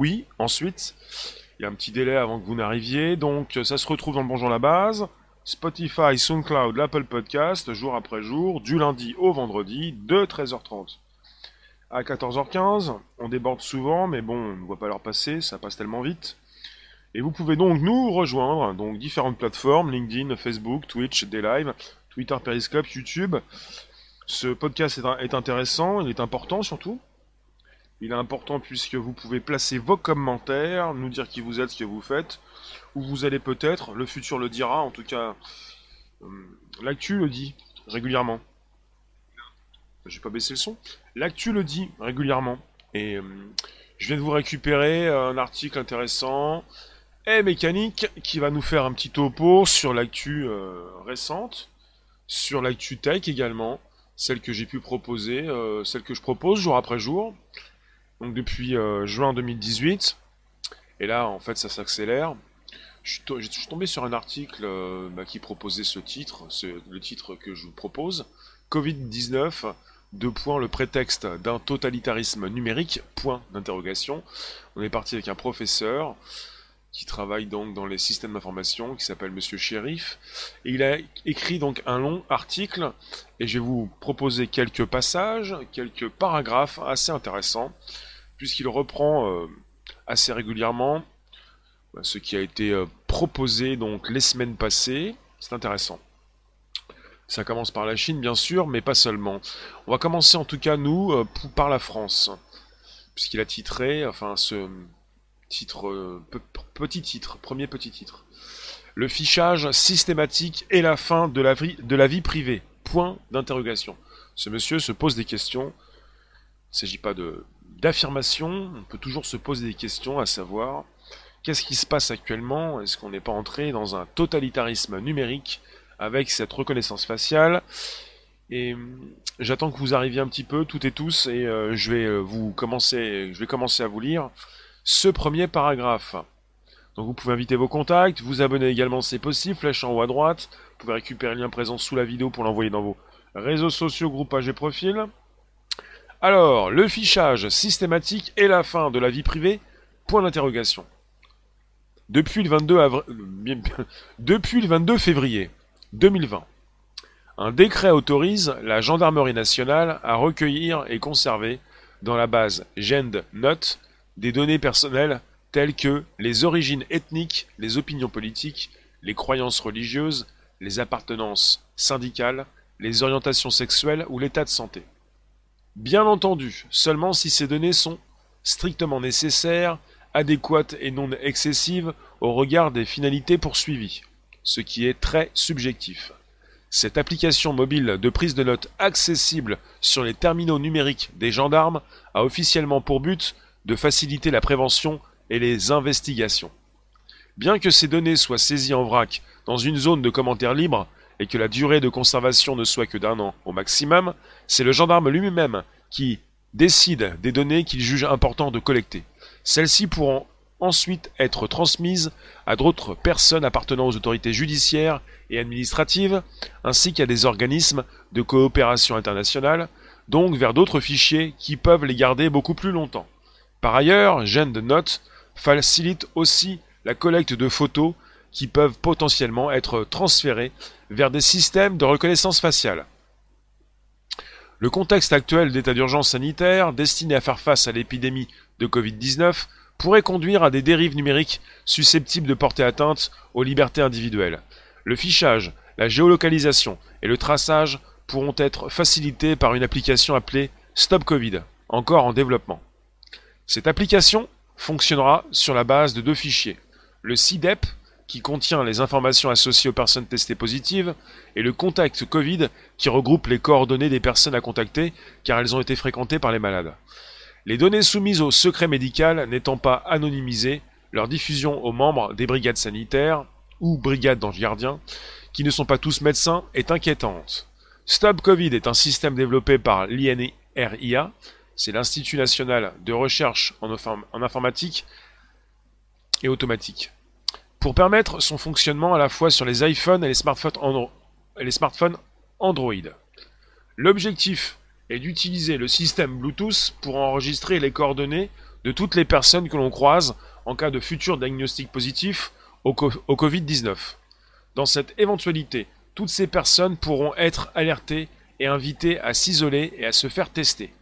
Oui, ensuite, il y a un petit délai avant que vous n'arriviez, donc ça se retrouve dans le Bonjour la base, Spotify, SoundCloud, l'Apple Podcast, jour après jour, du lundi au vendredi, de 13h30 à 14h15. On déborde souvent, mais bon, on ne voit pas l'heure passer, ça passe tellement vite. Et vous pouvez donc nous rejoindre, donc différentes plateformes, LinkedIn, Facebook, Twitch, des lives, Twitter, Periscope, YouTube. Ce podcast est, est intéressant, il est important surtout. Il est important puisque vous pouvez placer vos commentaires, nous dire qui vous êtes, ce que vous faites, où vous allez peut-être, le futur le dira, en tout cas, euh, l'actu le dit régulièrement. J'ai pas baissé le son. L'actu le dit régulièrement. Et euh, je viens de vous récupérer un article intéressant et mécanique qui va nous faire un petit topo sur l'actu euh, récente, sur l'actu tech également, celle que j'ai pu proposer, celle que je propose jour après jour donc depuis euh, juin 2018. Et là, en fait, ça s'accélère. Je, suis tombé sur un article euh, bah, qui proposait ce titre, le titre que je vous propose. Covid-19, deux points, le prétexte d'un totalitarisme numérique, point d'interrogation. On est parti avec un professeur qui travaille donc dans les systèmes d'information, qui s'appelle Monsieur Shérif. Et il a écrit donc un long article, et je vais vous proposer quelques passages, quelques paragraphes assez intéressants puisqu'il reprend euh, assez régulièrement bah, ce qui a été euh, proposé donc les semaines passées. C'est intéressant. Ça commence par la Chine, bien sûr, mais pas seulement. On va commencer en tout cas, nous, euh, par la France. Puisqu'il a titré, enfin, ce titre, petit titre, premier petit titre. Le fichage systématique et la fin de la de la vie privée. Point d'interrogation. Ce monsieur se pose des questions. Il ne s'agit pas de, d'affirmation, on peut toujours se poser des questions à savoir qu'est-ce qui se passe actuellement? Est-ce qu'on n'est pas entré dans un totalitarisme numérique avec cette reconnaissance faciale? Et hum, j'attends que vous arriviez un petit peu, toutes et tous, et euh, je vais euh, vous commencer, je vais commencer à vous lire ce premier paragraphe. Donc vous pouvez inviter vos contacts, vous abonner également si c'est possible, flèche en haut à droite, vous pouvez récupérer le lien présent sous la vidéo pour l'envoyer dans vos réseaux sociaux, groupages et profils. Alors, le fichage systématique et la fin de la vie privée Point d'interrogation. Depuis le 22 Depuis le 22 février 2020, un décret autorise la gendarmerie nationale à recueillir et conserver dans la base GendNote des données personnelles telles que les origines ethniques, les opinions politiques, les croyances religieuses, les appartenances syndicales, les orientations sexuelles ou l'état de santé. Bien entendu, seulement si ces données sont strictement nécessaires, adéquates et non excessives au regard des finalités poursuivies, ce qui est très subjectif. Cette application mobile de prise de notes accessible sur les terminaux numériques des gendarmes a officiellement pour but de faciliter la prévention et les investigations. Bien que ces données soient saisies en vrac dans une zone de commentaires libres, et que la durée de conservation ne soit que d'un an au maximum, c'est le gendarme lui-même qui décide des données qu'il juge important de collecter. Celles-ci pourront ensuite être transmises à d'autres personnes appartenant aux autorités judiciaires et administratives, ainsi qu'à des organismes de coopération internationale, donc vers d'autres fichiers qui peuvent les garder beaucoup plus longtemps. Par ailleurs, Gene de Note facilite aussi la collecte de photos qui peuvent potentiellement être transférées vers des systèmes de reconnaissance faciale. Le contexte actuel d'état d'urgence sanitaire, destiné à faire face à l'épidémie de Covid-19, pourrait conduire à des dérives numériques susceptibles de porter atteinte aux libertés individuelles. Le fichage, la géolocalisation et le traçage pourront être facilités par une application appelée Stop Covid, encore en développement. Cette application fonctionnera sur la base de deux fichiers, le CIDEP qui contient les informations associées aux personnes testées positives, et le contact Covid, qui regroupe les coordonnées des personnes à contacter, car elles ont été fréquentées par les malades. Les données soumises au secret médical n'étant pas anonymisées, leur diffusion aux membres des brigades sanitaires, ou brigades d'anges gardiens, qui ne sont pas tous médecins, est inquiétante. Stop Covid est un système développé par l'INRIA, c'est l'Institut national de recherche en informatique et automatique pour permettre son fonctionnement à la fois sur les iPhones et les smartphones, Android. L'objectif est d'utiliser le système Bluetooth pour enregistrer les coordonnées de toutes les personnes que l'on croise en cas de futur diagnostic positif au, au Covid-19. Dans cette éventualité, toutes ces personnes pourront être alertées et invitées à s'isoler et à se faire tester.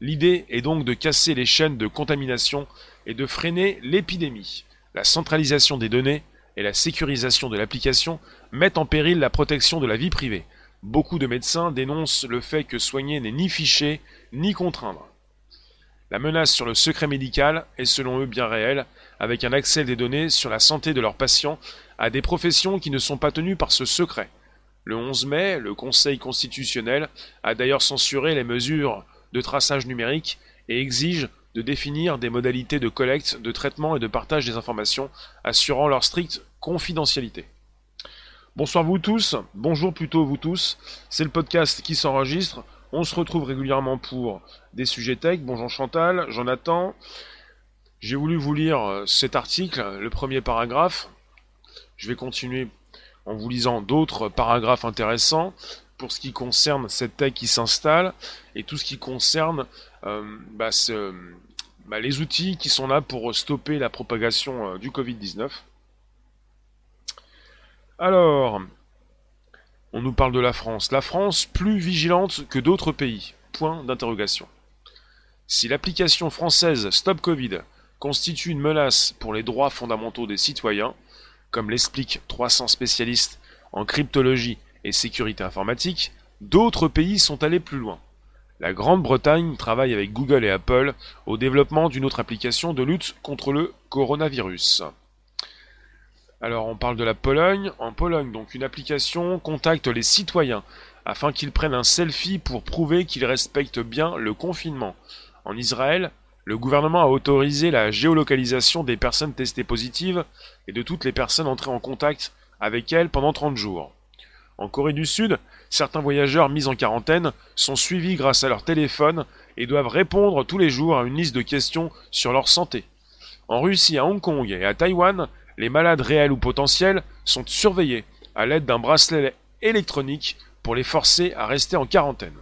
L'idée est donc de casser les chaînes de contamination et de freiner l'épidémie. La centralisation des données et la sécurisation de l'application mettent en péril la protection de la vie privée. Beaucoup de médecins dénoncent le fait que soigner n'est ni fiché ni contraindre. La menace sur le secret médical est selon eux bien réelle, avec un accès des données sur la santé de leurs patients à des professions qui ne sont pas tenues par ce secret. Le 11 mai, le Conseil constitutionnel a d'ailleurs censuré les mesures de traçage numérique et exige de définir des modalités de collecte, de traitement et de partage des informations assurant leur stricte confidentialité. Bonsoir vous tous, bonjour plutôt vous tous, c'est le podcast qui s'enregistre, on se retrouve régulièrement pour des sujets tech, bonjour Chantal, Jonathan, j'ai voulu vous lire euh, cet article, le premier paragraphe, je vais continuer en vous lisant d'autres paragraphes intéressants pour ce qui concerne cette tech qui s'installe. Et tout ce qui concerne euh, bah, bah, les outils qui sont là pour stopper la propagation euh, du Covid-19. Alors, on nous parle de la France. La France plus vigilante que d'autres pays. Point d'interrogation. Si l'application française Stop Covid constitue une menace pour les droits fondamentaux des citoyens, comme l'expliquent 300 spécialistes en cryptologie et sécurité informatique, d'autres pays sont allés plus loin. La Grande-Bretagne travaille avec Google et Apple au développement d'une autre application de lutte contre le coronavirus. Alors on parle de la Pologne. En Pologne, donc une application contacte les citoyens afin qu'ils prennent un selfie pour prouver qu'ils respectent bien le confinement. En Israël, le gouvernement a autorisé la géolocalisation des personnes testées positives et de toutes les personnes entrées en contact avec elles pendant 30 jours. En Corée du Sud, certains voyageurs mis en quarantaine sont suivis grâce à leur téléphone et doivent répondre tous les jours à une liste de questions sur leur santé. En Russie, à Hong Kong et à Taïwan, les malades réels ou potentiels sont surveillés à l'aide d'un bracelet électronique pour les forcer à rester en quarantaine.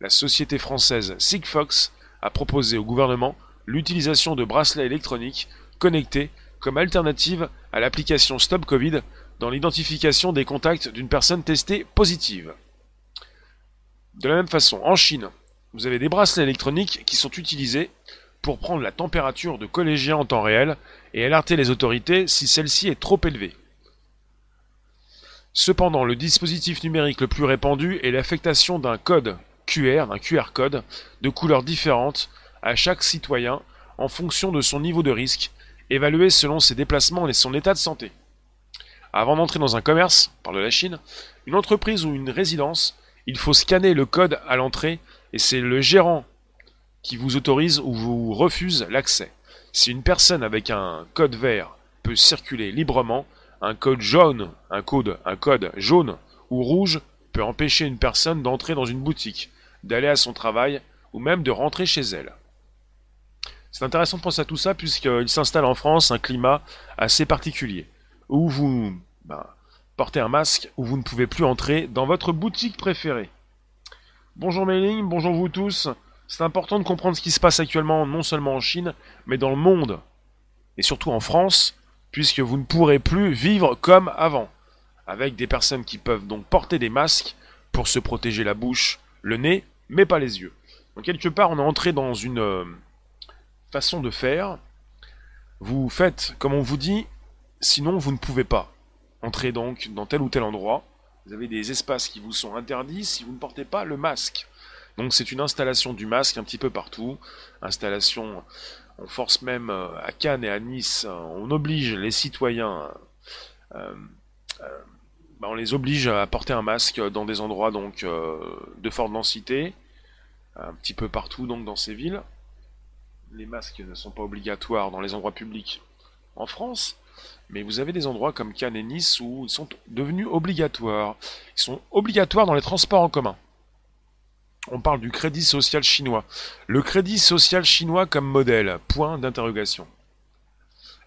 La société française Sigfox a proposé au gouvernement l'utilisation de bracelets électroniques connectés comme alternative à l'application Stop Covid dans l'identification des contacts d'une personne testée positive. De la même façon, en Chine, vous avez des bracelets électroniques qui sont utilisés pour prendre la température de collégiens en temps réel et alerter les autorités si celle-ci est trop élevée. Cependant, le dispositif numérique le plus répandu est l'affectation d'un code QR, d'un QR code, de couleurs différentes à chaque citoyen en fonction de son niveau de risque, évalué selon ses déplacements et son état de santé. Avant d'entrer dans un commerce, par de la Chine, une entreprise ou une résidence, il faut scanner le code à l'entrée et c'est le gérant qui vous autorise ou vous refuse l'accès. Si une personne avec un code vert peut circuler librement, un code jaune, un code, un code jaune ou rouge peut empêcher une personne d'entrer dans une boutique, d'aller à son travail ou même de rentrer chez elle. C'est intéressant de penser à tout ça puisqu'il s'installe en France un climat assez particulier où vous ben, portez un masque où vous ne pouvez plus entrer dans votre boutique préférée. Bonjour Mailing, bonjour vous tous. C'est important de comprendre ce qui se passe actuellement non seulement en Chine, mais dans le monde, et surtout en France, puisque vous ne pourrez plus vivre comme avant, avec des personnes qui peuvent donc porter des masques pour se protéger la bouche, le nez, mais pas les yeux. Donc quelque part, on est entré dans une euh, façon de faire. Vous faites comme on vous dit, sinon vous ne pouvez pas. Entrer donc dans tel ou tel endroit. Vous avez des espaces qui vous sont interdits si vous ne portez pas le masque. Donc c'est une installation du masque un petit peu partout. Installation, on force même euh, à Cannes et à Nice, on oblige les citoyens, euh, euh, bah, on les oblige à porter un masque dans des endroits donc de forte densité, un petit peu partout donc dans ces villes. Les masques ne sont pas obligatoires dans les endroits publics en France, mais vous avez des endroits comme Cannes et Nice où ils sont devenus obligatoires. Ils sont obligatoires dans les transports en commun on parle du crédit social chinois. Le crédit social chinois comme modèle, point d'interrogation.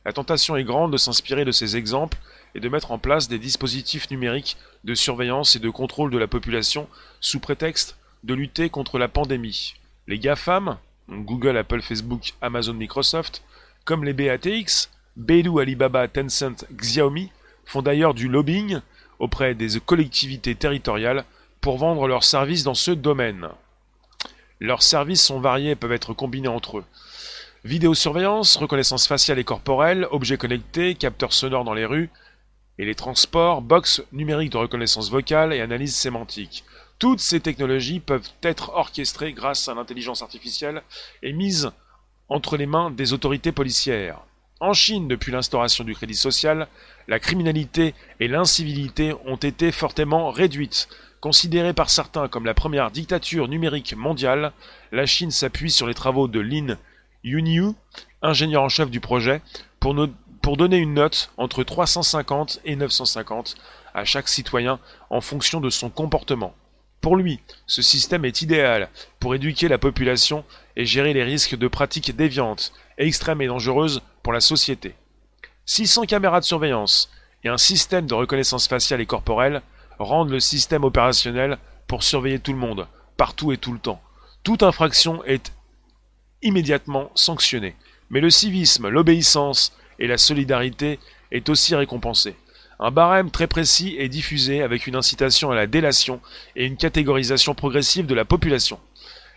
La tentation est grande de s'inspirer de ces exemples et de mettre en place des dispositifs numériques de surveillance et de contrôle de la population sous prétexte de lutter contre la pandémie. Les GAFAM, Google, Apple, Facebook, Amazon, Microsoft, comme les BATX, Baidu, Alibaba, Tencent, Xiaomi, font d'ailleurs du lobbying auprès des collectivités territoriales pour vendre leurs services dans ce domaine. Leurs services sont variés et peuvent être combinés entre eux. Vidéosurveillance, reconnaissance faciale et corporelle, objets connectés, capteurs sonores dans les rues et les transports, box numérique de reconnaissance vocale et analyse sémantique. Toutes ces technologies peuvent être orchestrées grâce à l'intelligence artificielle et mises entre les mains des autorités policières. En Chine, depuis l'instauration du crédit social, la criminalité et l'incivilité ont été fortement réduites. Considérée par certains comme la première dictature numérique mondiale, la Chine s'appuie sur les travaux de Lin Yunyu, ingénieur en chef du projet, pour, pour donner une note entre 350 et 950 à chaque citoyen en fonction de son comportement. Pour lui, ce système est idéal pour éduquer la population et gérer les risques de pratiques déviantes, extrêmes et dangereuses pour la société. 600 caméras de surveillance et un système de reconnaissance faciale et corporelle rendent le système opérationnel pour surveiller tout le monde, partout et tout le temps. Toute infraction est immédiatement sanctionnée. Mais le civisme, l'obéissance et la solidarité est aussi récompensé. Un barème très précis est diffusé avec une incitation à la délation et une catégorisation progressive de la population.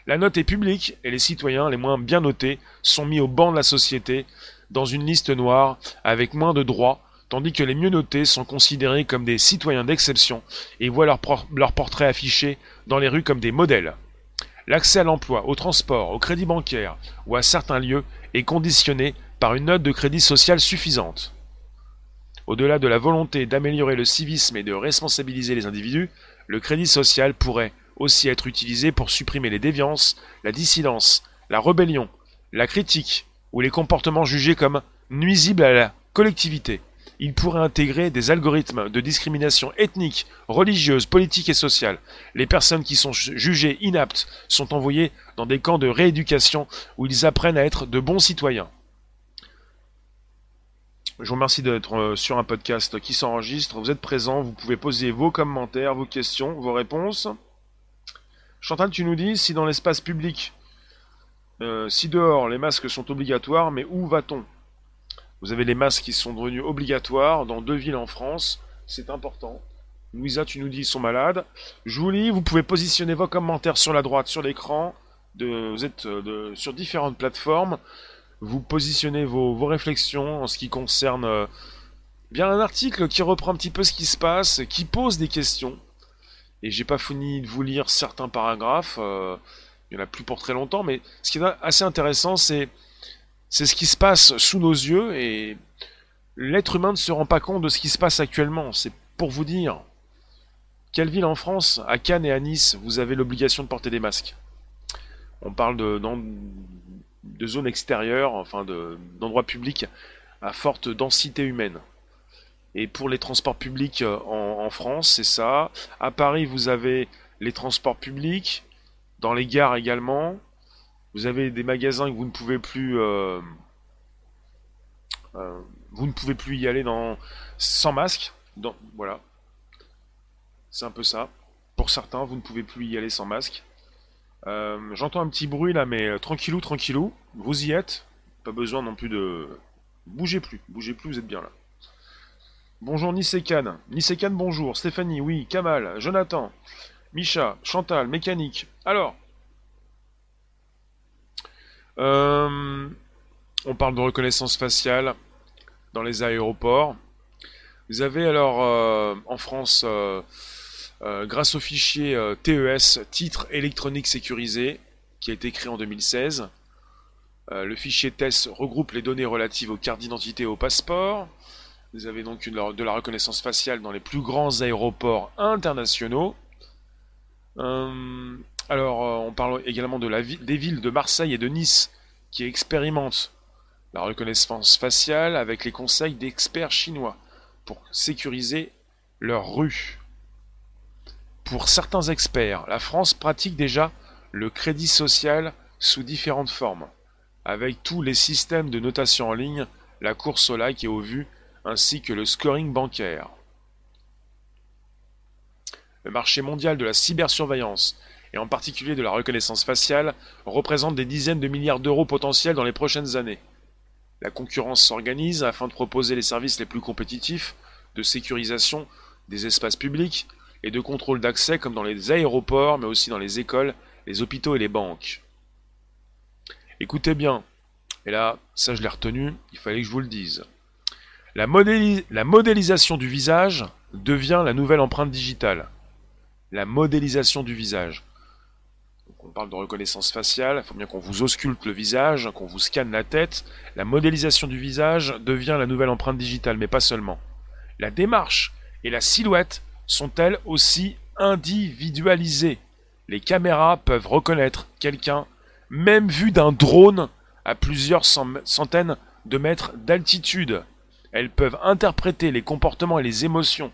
La note est publique et les citoyens les moins bien notés sont mis au banc de la société dans une liste noire avec moins de droits, tandis que les mieux notés sont considérés comme des citoyens d'exception et voient leur, leur portrait affiché dans les rues comme des modèles. L'accès à l'emploi, au transport, au crédit bancaire ou à certains lieux est conditionné par une note de crédit social suffisante. Au-delà de la volonté d'améliorer le civisme et de responsabiliser les individus, le crédit social pourrait aussi être utilisé pour supprimer les déviances, la dissidence, la rébellion, la critique ou les comportements jugés comme nuisibles à la collectivité. Il pourrait intégrer des algorithmes de discrimination ethnique, religieuse, politique et sociale. Les personnes qui sont jugées inaptes sont envoyées dans des camps de rééducation où ils apprennent à être de bons citoyens. Je vous remercie d'être euh, sur un podcast qui s'enregistre. Vous êtes présent, vous pouvez poser vos commentaires, vos questions, vos réponses. Chantal, tu nous dis si dans l'espace public, euh, si dehors les masques sont obligatoires, mais où va-t-on? Vous avez les masques qui sont devenus obligatoires dans deux villes en France, c'est important. Louisa, tu nous dis ils sont malades. Julie, vous pouvez positionner vos commentaires sur la droite, sur l'écran. vous êtes euh, sur différentes plateformes vous positionnez vos, réflexions en ce qui concerne euh, bien un article qui reprend un petit peu ce qui se passe, qui pose des questions. Et j'ai pas fini de vous lire certains paragraphes, il y en a plus pour très longtemps, mais ce qui est assez intéressant, c'est c'est ce qui se passe sous nos yeux et l'être humain ne se rend pas compte de ce qui se passe actuellement. C'est pour vous dire, quelle ville en France, à Cannes et à Nice, vous avez l'obligation de porter des masques On parle de, de zones extérieures, enfin d'endroits publics à forte densité humaine. Et pour les transports publics euh, en, France, c'est ça. À Paris, vous avez les transports publics, dans les gares également. Vous avez des magasins que vous ne pouvez plus, euh, euh, vous ne pouvez plus y aller dans, sans masque. voilà, c'est un peu ça. Pour certains, vous ne pouvez plus y aller sans masque. Euh, j'entends un petit bruit là, mais tranquillou, tranquillou. Vous y êtes. Pas besoin non plus de... Bougez plus, bougez plus, vous êtes bien là. Bonjour Nisekan. Nisekan, bonjour. Stéphanie, oui. Kamal, Jonathan, Micha, Chantal, Mécanique. Alors, euh, on parle de reconnaissance faciale dans les aéroports. Vous avez alors en France euh, grâce au fichier euh, TES, titre électronique sécurisé, qui a été créé en 2016. Euh, le fichier TES regroupe les données relatives aux cartes d'identité et aux passeports. Vous avez donc de la reconnaissance faciale dans les plus grands aéroports internationaux. Alors, on parle également des villes de Marseille et de Nice qui expérimentent la reconnaissance faciale avec les conseils d'experts chinois pour sécuriser leurs rues. Pour certains experts, la France pratique déjà le crédit social sous différentes formes, avec tous les systèmes de notation en ligne, la course au like et au vu, ainsi que le scoring bancaire. Le marché mondial de la cybersurveillance et en particulier de la reconnaissance faciale, représentent des dizaines de milliards d'euros potentiels dans les prochaines années. La concurrence s'organise afin de proposer les services les plus compétitifs de sécurisation des espaces publics et de contrôle d'accès comme dans les aéroports, mais aussi dans les écoles, les hôpitaux et les banques. Écoutez bien, et là, ça je l'ai retenu, il fallait que je vous le dise. La modélisation du visage devient la nouvelle empreinte digitale. La modélisation du visage. on parle de reconnaissance faciale, il faut bien qu'on vous ausculte le visage, qu'on vous scanne la tête. La modélisation du visage devient la nouvelle empreinte digitale, mais pas seulement. La démarche et la silhouette sont-elles aussi individualisées? Les caméras peuvent reconnaître quelqu'un, même vu d'un drone à plusieurs centaines de mètres d'altitude. Elles peuvent interpréter les comportements et les émotions.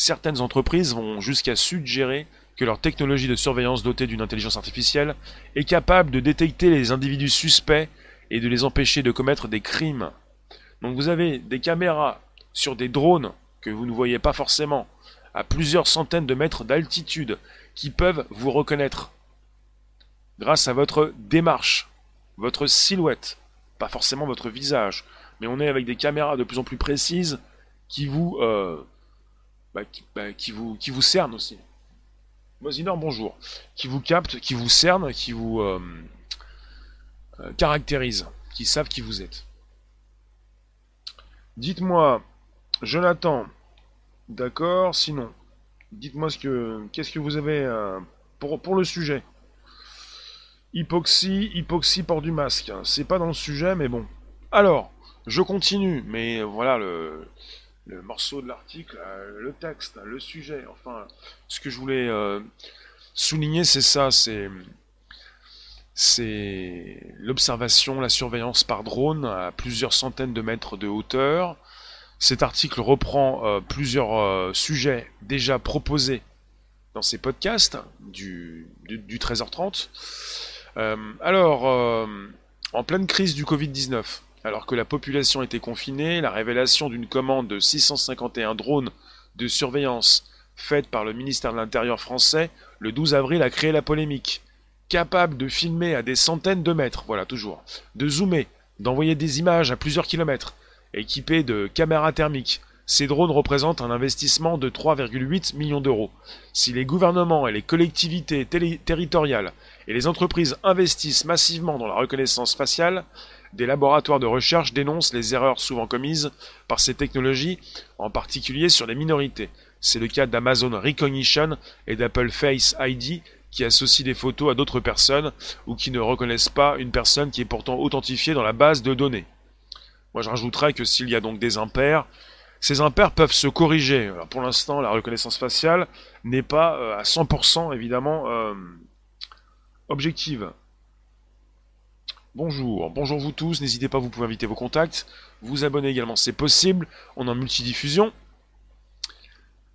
Certaines entreprises vont jusqu'à suggérer que leur technologie de surveillance dotée d'une intelligence artificielle est capable de détecter les individus suspects et de les empêcher de commettre des crimes. Donc vous avez des caméras sur des drones que vous ne voyez pas forcément, à plusieurs centaines de mètres d'altitude, qui peuvent vous reconnaître grâce à votre démarche, votre silhouette, pas forcément votre visage, mais on est avec des caméras de plus en plus précises qui vous, euh, bah, bah, qui, vous, qui cernent aussi. Mosinor, bonjour. Qui vous captent, qui vous cernent, qui vous euh, euh, caractérisent, qui savent qui vous êtes. Dites-moi, Jonathan, d'accord, sinon, dites-moi ce que, qu'est-ce que vous avez pour, pour le sujet. Hypoxie, hypoxie, port du masque. C'est pas dans le sujet, mais bon. Alors, je continue, mais voilà le, morceau de l'article, euh, le texte, le sujet. Enfin, ce que je voulais euh, souligner, c'est ça, c'est l'observation, la surveillance par drone à plusieurs centaines de mètres de hauteur. Cet article reprend euh, plusieurs sujets déjà proposés dans ces podcasts du, du, du 13h30. Euh, alors, en pleine crise du Covid-19, alors que la population était confinée, la révélation d'une commande de 651 drones de surveillance faite par le ministère de l'Intérieur français le 12 avril a créé la polémique. Capable de filmer à des centaines de mètres, voilà toujours, de zoomer, d'envoyer des images à plusieurs kilomètres, équipés de caméras thermiques, ces drones représentent un investissement de 3,8 millions d'euros. Si les gouvernements et les collectivités territoriales et les entreprises investissent massivement dans la reconnaissance faciale, des laboratoires de recherche dénoncent les erreurs souvent commises par ces technologies, en particulier sur les minorités. C'est le cas d'Amazon Recognition et d'Apple Face ID qui associent des photos à d'autres personnes ou qui ne reconnaissent pas une personne qui est pourtant authentifiée dans la base de données. Moi je rajouterais que s'il y a donc des impairs, ces impairs peuvent se corriger. pour l'instant, la reconnaissance faciale n'est pas euh, à 100% évidemment euh, objective. Bonjour, bonjour vous tous, n'hésitez pas, vous pouvez inviter vos contacts, vous abonner également, c'est possible, on est en multidiffusion.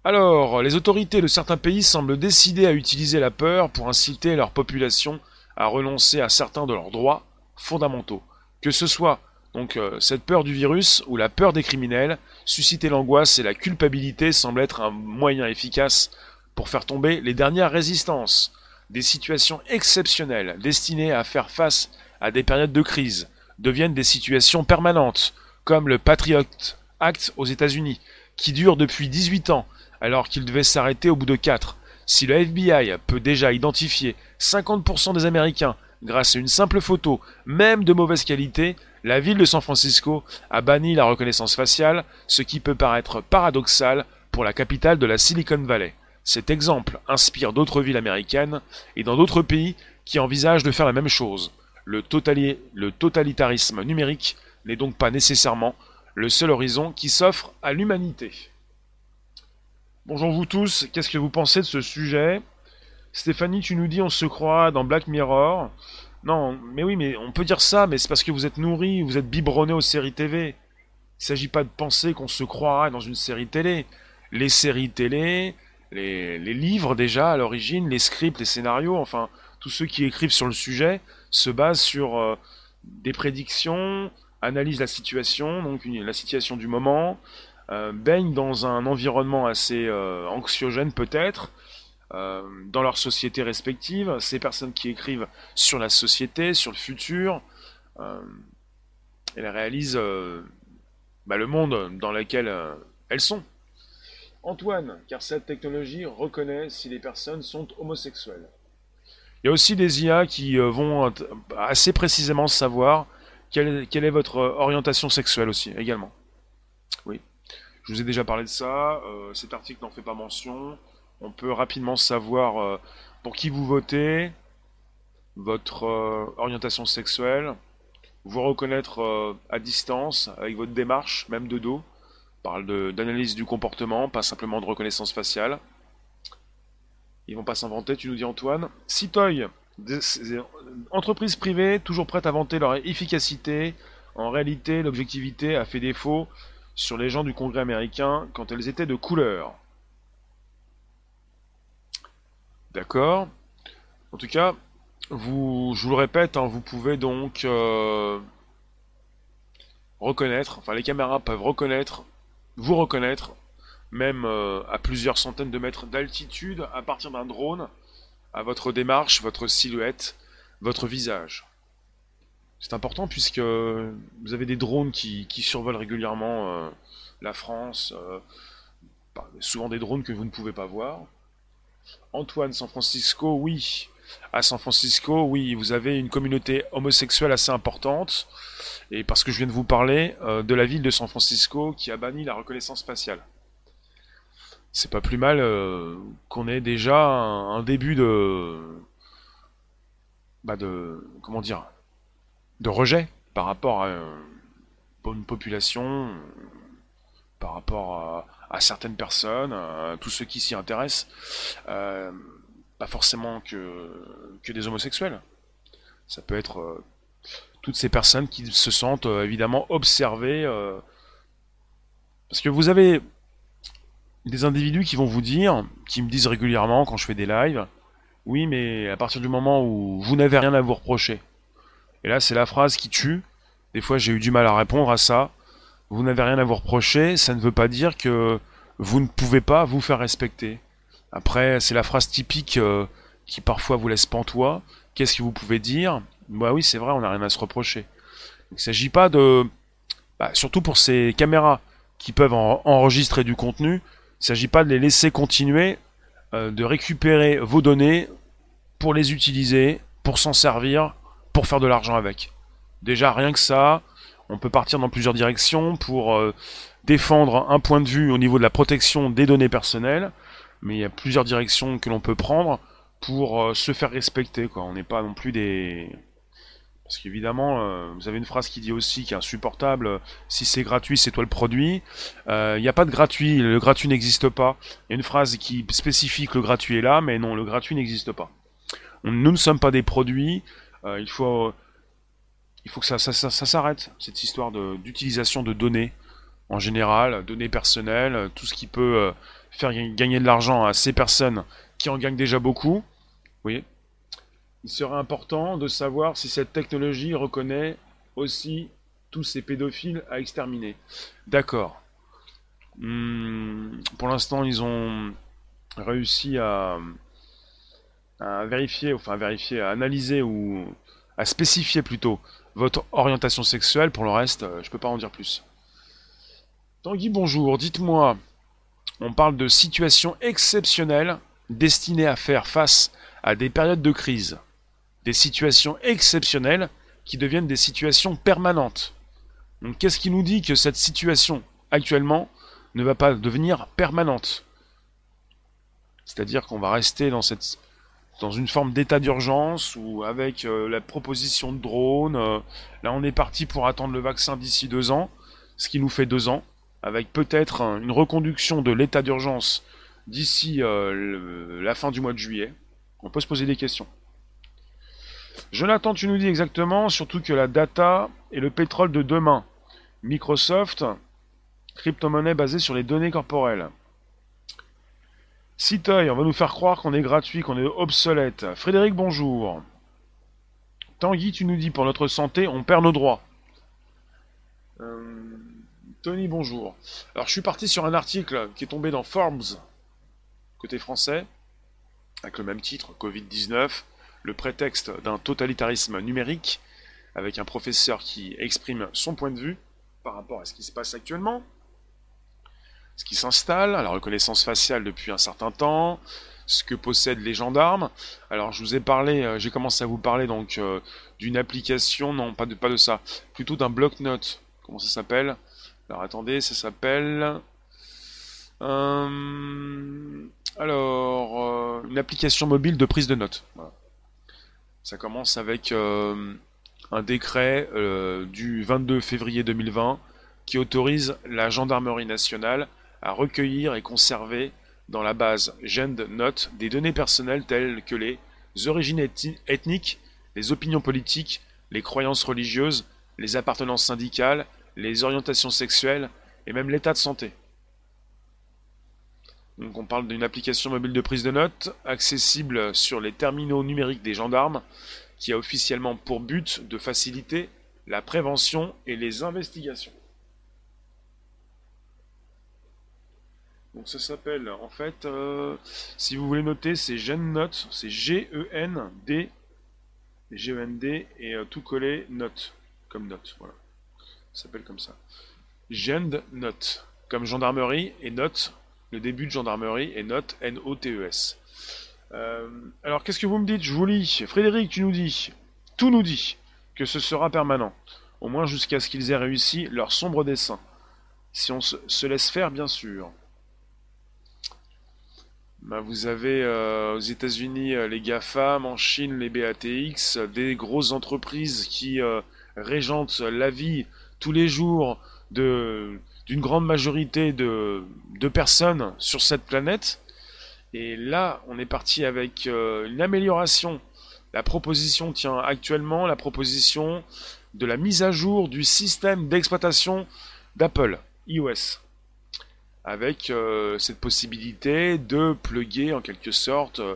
Alors, les autorités de certains pays semblent décider à utiliser la peur pour inciter leur population à renoncer à certains de leurs droits fondamentaux, que ce soit donc euh, cette peur du virus ou la peur des criminels, susciter l'angoisse et la culpabilité semble être un moyen efficace pour faire tomber les dernières résistances. Des situations exceptionnelles destinées à faire face à des périodes de crise deviennent des situations permanentes, comme le Patriot Act aux États-Unis, qui dure depuis 18 ans alors qu'il devait s'arrêter au bout de 4. Si le FBI peut déjà identifier 50% des Américains grâce à une simple photo, même de mauvaise qualité, la ville de San Francisco a banni la reconnaissance faciale, ce qui peut paraître paradoxal pour la capitale de la Silicon Valley. Cet exemple inspire d'autres villes américaines et dans d'autres pays qui envisagent de faire la même chose. Le, totalitarisme numérique n'est donc pas nécessairement le seul horizon qui s'offre à l'humanité. Bonjour vous tous, qu'est-ce que vous pensez de ce sujet? Stéphanie, tu nous dis on se croit dans Black Mirror. Non, mais oui, mais on peut dire ça, mais c'est parce que vous êtes nourri, vous êtes biberonné aux séries TV. Il s'agit pas de penser qu'on se croira dans une série télé. Les séries télé, les, livres déjà à l'origine, les scripts, les scénarios, enfin, tous ceux qui écrivent sur le sujet se basent sur euh, des prédictions, analysent la situation, donc la situation du moment, euh, baignent dans un environnement assez euh, anxiogène peut-être, dans leur société respective, ces personnes qui écrivent sur la société, sur le futur, elles réalisent bah, le monde dans lequel elles sont. Antoine, car cette technologie reconnaît si les personnes sont homosexuelles. Il y a aussi des IA qui euh, vont assez précisément savoir quelle, est votre orientation sexuelle aussi, également. Oui, je vous ai déjà parlé de ça, euh, cet article n'en fait pas mention. On peut rapidement savoir euh, pour qui vous votez, votre orientation sexuelle, vous reconnaître à distance avec votre démarche, même de dos parle d'analyse du comportement, pas simplement de reconnaissance faciale. Ils vont pas s'inventer, tu nous dis Antoine. Citoy, entreprises privées toujours prêtes à vanter leur efficacité. En réalité, l'objectivité a fait défaut sur les gens du Congrès américain quand elles étaient de couleur. D'accord. En tout cas, vous, je vous le répète, hein, vous pouvez donc euh, reconnaître, enfin les caméras peuvent reconnaître vous reconnaître, même euh, à plusieurs centaines de mètres d'altitude, à partir d'un drone, à votre démarche, votre silhouette, votre visage. C'est important puisque vous avez des drones qui, survolent régulièrement euh, la France, euh, souvent des drones que vous ne pouvez pas voir. Antoine, San Francisco, oui. À San Francisco, oui, vous avez une communauté homosexuelle assez importante. Et parce que je viens de vous parler de la ville de San Francisco qui a banni la reconnaissance faciale. C'est pas plus mal euh, qu'on ait déjà un, début de. Bah de. Comment dire De rejet par rapport à une population, par rapport à, certaines personnes, à tous ceux qui s'y intéressent. Euh, pas forcément que, que des homosexuels. Ça peut être toutes ces personnes qui se sentent euh, évidemment observées. Euh, parce que vous avez des individus qui vont vous dire, qui me disent régulièrement quand je fais des lives, oui, mais à partir du moment où vous n'avez rien à vous reprocher. Et là, c'est la phrase qui tue. Des fois, j'ai eu du mal à répondre à ça. Vous n'avez rien à vous reprocher, ça ne veut pas dire que vous ne pouvez pas vous faire respecter. Après, c'est la phrase typique euh, qui parfois vous laisse pantois. Qu'est-ce que vous pouvez dire? Bah oui, c'est vrai, on n'a rien à se reprocher. Il ne s'agit pas de... Bah, surtout pour ces caméras qui peuvent enregistrer du contenu, il ne s'agit pas de les laisser continuer, euh, de récupérer vos données pour les utiliser, pour s'en servir, pour faire de l'argent avec. Déjà, rien que ça, on peut partir dans plusieurs directions pour euh, défendre un point de vue au niveau de la protection des données personnelles, mais il y a plusieurs directions que l'on peut prendre pour euh, se faire respecter. On n'est pas non plus des parce qu'évidemment, euh, vous avez une phrase qui dit aussi qui est insupportable, euh, si c'est gratuit, c'est toi le produit. Il euh, n'y a pas de gratuit, le gratuit n'existe pas. Il y a une phrase qui spécifie que le gratuit est là, mais non, le gratuit n'existe pas. nous ne sommes pas des produits, il, faut, il faut que ça, ça, s'arrête, cette histoire d'utilisation de, données, en général, données personnelles, tout ce qui peut faire gagner de l'argent à ces personnes qui en gagnent déjà beaucoup. Vous voyez? Il serait important de savoir si cette technologie reconnaît aussi tous ces pédophiles à exterminer. D'accord. Hmm, pour l'instant, ils ont réussi à, vérifier, enfin à vérifier, à analyser ou à spécifier plutôt votre orientation sexuelle. Pour le reste, euh, je ne peux pas en dire plus. Tanguy, bonjour. Dites-moi, on parle de situations exceptionnelles destinées à faire face à des périodes de crise des situations exceptionnelles qui deviennent des situations permanentes. Donc qu'est-ce qui nous dit que cette situation actuellement ne va pas devenir permanente? C'est-à-dire qu'on va rester dans, cette, dans une forme d'état d'urgence ou avec euh, la proposition de drone. Euh, là on est parti pour attendre le vaccin d'ici deux ans, ce qui nous fait deux ans, avec peut-être une reconduction de l'état d'urgence d'ici euh, la fin du mois de juillet. On peut se poser des questions. Jonathan, tu nous dis exactement, surtout que la data est le pétrole de demain. Microsoft, crypto-monnaie basée sur les données corporelles. Citoy, on va nous faire croire qu'on est gratuit, qu'on est obsolète. Frédéric, bonjour. Tanguy, tu nous dis, pour notre santé, on perd nos droits. Euh, Tony, bonjour. Alors, je suis parti sur un article qui est tombé dans Forbes, côté français. avec le même titre, Covid-19, le prétexte d'un totalitarisme numérique, avec un professeur qui exprime son point de vue par rapport à ce qui se passe actuellement, ce qui s'installe, la reconnaissance faciale depuis un certain temps, ce que possèdent les gendarmes. Alors je vous ai parlé, euh, j'ai commencé à vous parler donc euh, d'une application, non pas de, pas de ça, plutôt d'un bloc-notes. Comment ça s'appelle? Alors attendez, ça s'appelle... Euh, alors, une application mobile de prise de notes. Ça commence avec un décret du 22 février 2020 qui autorise la gendarmerie nationale à recueillir et conserver dans la base GendNote des données personnelles telles que les origines ethniques, les opinions politiques, les croyances religieuses, les appartenances syndicales, les orientations sexuelles et même l'état de santé. Donc on parle d'une application mobile de prise de notes accessible sur les terminaux numériques des gendarmes qui a officiellement pour but de faciliter la prévention et les investigations. Donc ça s'appelle, en fait, euh, si vous voulez noter, c'est GenNote, c'est G-E-N-D, G-E-N-D, et euh, tout collé note, comme note, voilà. Ça s'appelle comme ça. GenNote, comme gendarmerie, et note, le début de gendarmerie, et note, N-O-T-E-S. Euh, alors qu'est-ce que vous me dites? Je vous lis. Frédéric, tu nous dis, tout nous dit, que ce sera permanent, au moins jusqu'à ce qu'ils aient réussi leur sombre dessein. Si on se laisse faire, bien sûr. Bah, vous avez euh, aux États-Unis euh, les GAFAM, en Chine les BATX, des grosses entreprises qui régentent la vie tous les jours de d'une grande majorité de, personnes sur cette planète. Et là, on est parti avec une amélioration. La proposition tient actuellement la proposition de la mise à jour du système d'exploitation d'Apple, iOS avec euh, cette possibilité de plugger en quelque sorte euh,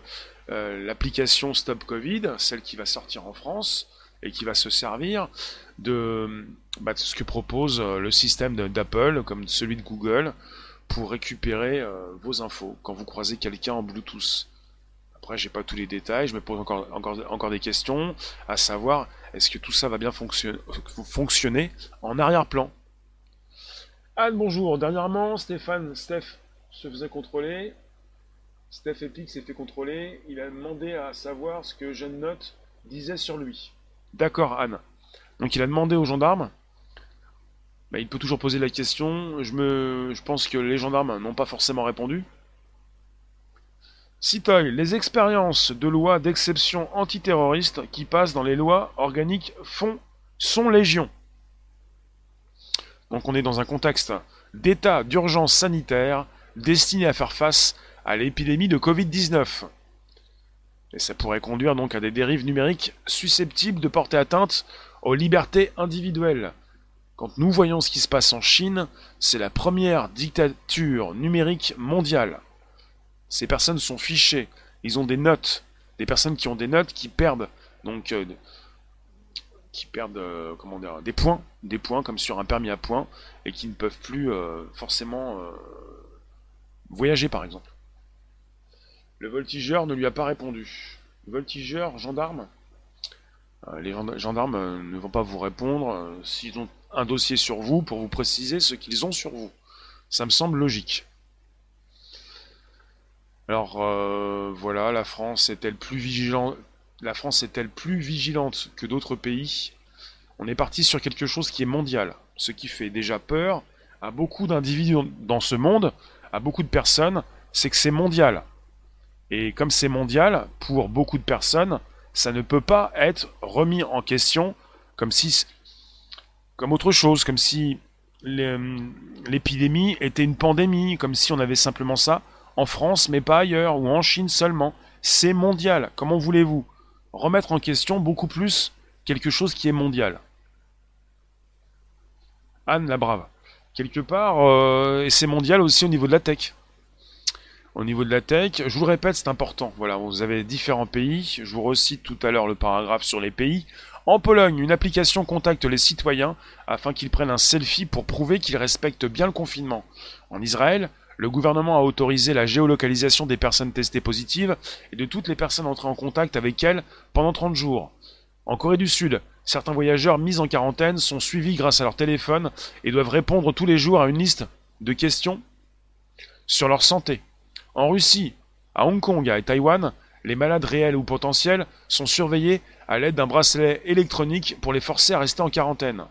euh, l'application Stop Covid, celle qui va sortir en France et qui va se servir de, bah, ce que propose le système d'Apple comme celui de Google pour récupérer vos infos quand vous croisez quelqu'un en Bluetooth. Après, j'ai pas tous les détails, je me pose encore, encore, encore des questions, à savoir, est-ce que tout ça va bien fonctionner, fonctionner en arrière-plan? Anne, bonjour. Dernièrement, Stéphane, Steph se faisait contrôler. Steph Epic s'est fait contrôler. Il a demandé à savoir ce que Jeanne Note disait sur lui. D'accord, Anne. Donc il a demandé aux gendarmes. Bah, il peut toujours poser la question. Je, me... Je pense que les gendarmes n'ont pas forcément répondu. Citoy, les expériences de loi d'exception antiterroriste qui passent dans les lois organiques font, sont légion. Donc on est dans un contexte d'état d'urgence sanitaire destiné à faire face à l'épidémie de Covid-19. Et ça pourrait conduire donc à des dérives numériques susceptibles de porter atteinte aux libertés individuelles. Quand nous voyons ce qui se passe en Chine, c'est la première dictature numérique mondiale. Ces personnes sont fichées, ils ont des notes, des personnes qui ont des notes qui perdent donc euh, qui perdent euh, comment dire, des points, des points comme sur un permis à points, et qui ne peuvent plus euh, forcément voyager par exemple. Le voltigeur ne lui a pas répondu. voltigeur, gendarme Les gendarmes ne vont pas vous répondre s'ils ont un dossier sur vous pour vous préciser ce qu'ils ont sur vous. Ça me semble logique. Alors voilà, la France est-elle plus vigilante la France est-elle plus vigilante que d'autres pays? On est parti sur quelque chose qui est mondial, ce qui fait déjà peur à beaucoup d'individus dans ce monde, à beaucoup de personnes, c'est que c'est mondial. Et comme c'est mondial, pour beaucoup de personnes, ça ne peut pas être remis en question comme si comme autre chose, comme si l'épidémie était une pandémie, comme si on avait simplement ça en France mais pas ailleurs ou en Chine seulement. C'est mondial. Comment voulez-vous remettre en question beaucoup plus quelque chose qui est mondial? Anne la brave. Quelque part, euh, et c'est mondial aussi au niveau de la tech. Au niveau de la tech, je vous le répète, c'est important. Voilà, vous avez différents pays. Je vous recite tout à l'heure le paragraphe sur les pays. En Pologne, une application contacte les citoyens afin qu'ils prennent un selfie pour prouver qu'ils respectent bien le confinement. En Israël, Le gouvernement a autorisé la géolocalisation des personnes testées positives et de toutes les personnes entrées en contact avec elles pendant 30 jours. En Corée du Sud, certains voyageurs mis en quarantaine sont suivis grâce à leur téléphone et doivent répondre tous les jours à une liste de questions sur leur santé. En Russie, à Hong Kong et Taïwan, les malades réels ou potentiels sont surveillés à l'aide d'un bracelet électronique pour les forcer à rester en quarantaine.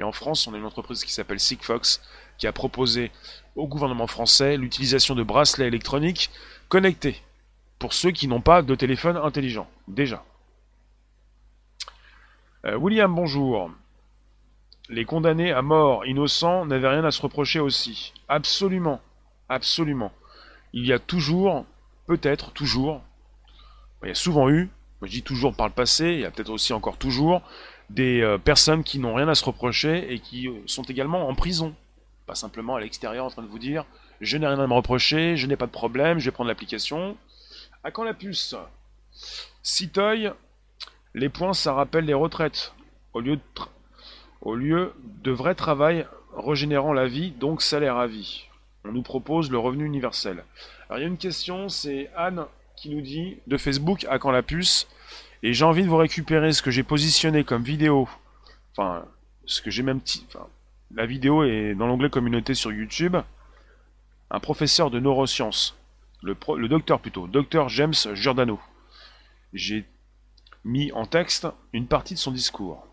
Et en France, on a une entreprise qui s'appelle Sigfox qui a proposé au gouvernement français l'utilisation de bracelets électroniques connectés pour ceux qui n'ont pas de téléphone intelligent. Déjà. Euh, William, bonjour. Les condamnés à mort innocents n'avaient rien à se reprocher aussi. Absolument. Absolument. Il y a toujours, peut-être toujours, il y a souvent eu, je dis toujours par le passé, il y a peut-être aussi encore toujours, des euh, personnes qui n'ont rien à se reprocher et qui euh, sont également en prison. Pas simplement à l'extérieur en train de vous dire je n'ai rien à me reprocher, je n'ai pas de problème, je vais prendre l'application. À quand la puce? Citoy, les points ça rappelle les retraites. Au lieu de, au lieu de vrai travail régénérant la vie, donc salaire à vie. On nous propose le revenu universel. Alors il y a une question, c'est Anne qui nous dit de Facebook à quand la puce? Et j'ai envie de vous récupérer ce que j'ai positionné comme vidéo. Enfin, ce que j'ai même... La vidéo est dans l'onglet communauté sur YouTube. Un professeur de neurosciences. Le, le docteur plutôt. Docteur James Giordano. J'ai mis en texte une partie de son discours.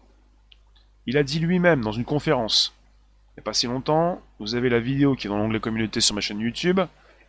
Il a dit lui-même dans une conférence, il n'y a pas si longtemps, vous avez la vidéo qui est dans l'onglet communauté sur ma chaîne YouTube,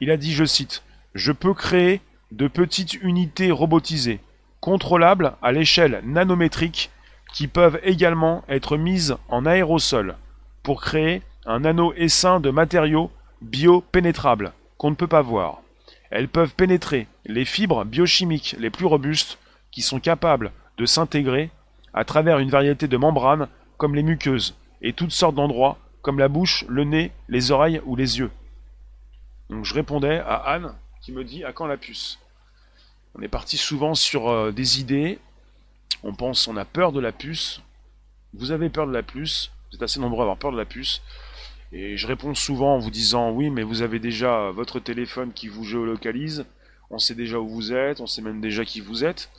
il a dit, je cite, Je peux créer de petites unités robotisées contrôlables à l'échelle nanométrique qui peuvent également être mises en aérosol pour créer un nano essaim de matériaux biopénétrables qu'on ne peut pas voir. Elles peuvent pénétrer les fibres biochimiques les plus robustes qui sont capables de s'intégrer à travers une variété de membranes comme les muqueuses et toutes sortes d'endroits comme la bouche, le nez, les oreilles ou les yeux. Donc je répondais à Anne qui me dit à quand la puce? On est parti souvent sur euh, des idées. On pense, on a peur de la puce. Vous avez peur de la puce. Vous êtes assez nombreux à avoir peur de la puce. Et je réponds souvent en vous disant oui, mais vous avez déjà votre téléphone qui vous géolocalise. On sait déjà où vous êtes. On sait même déjà qui vous êtes.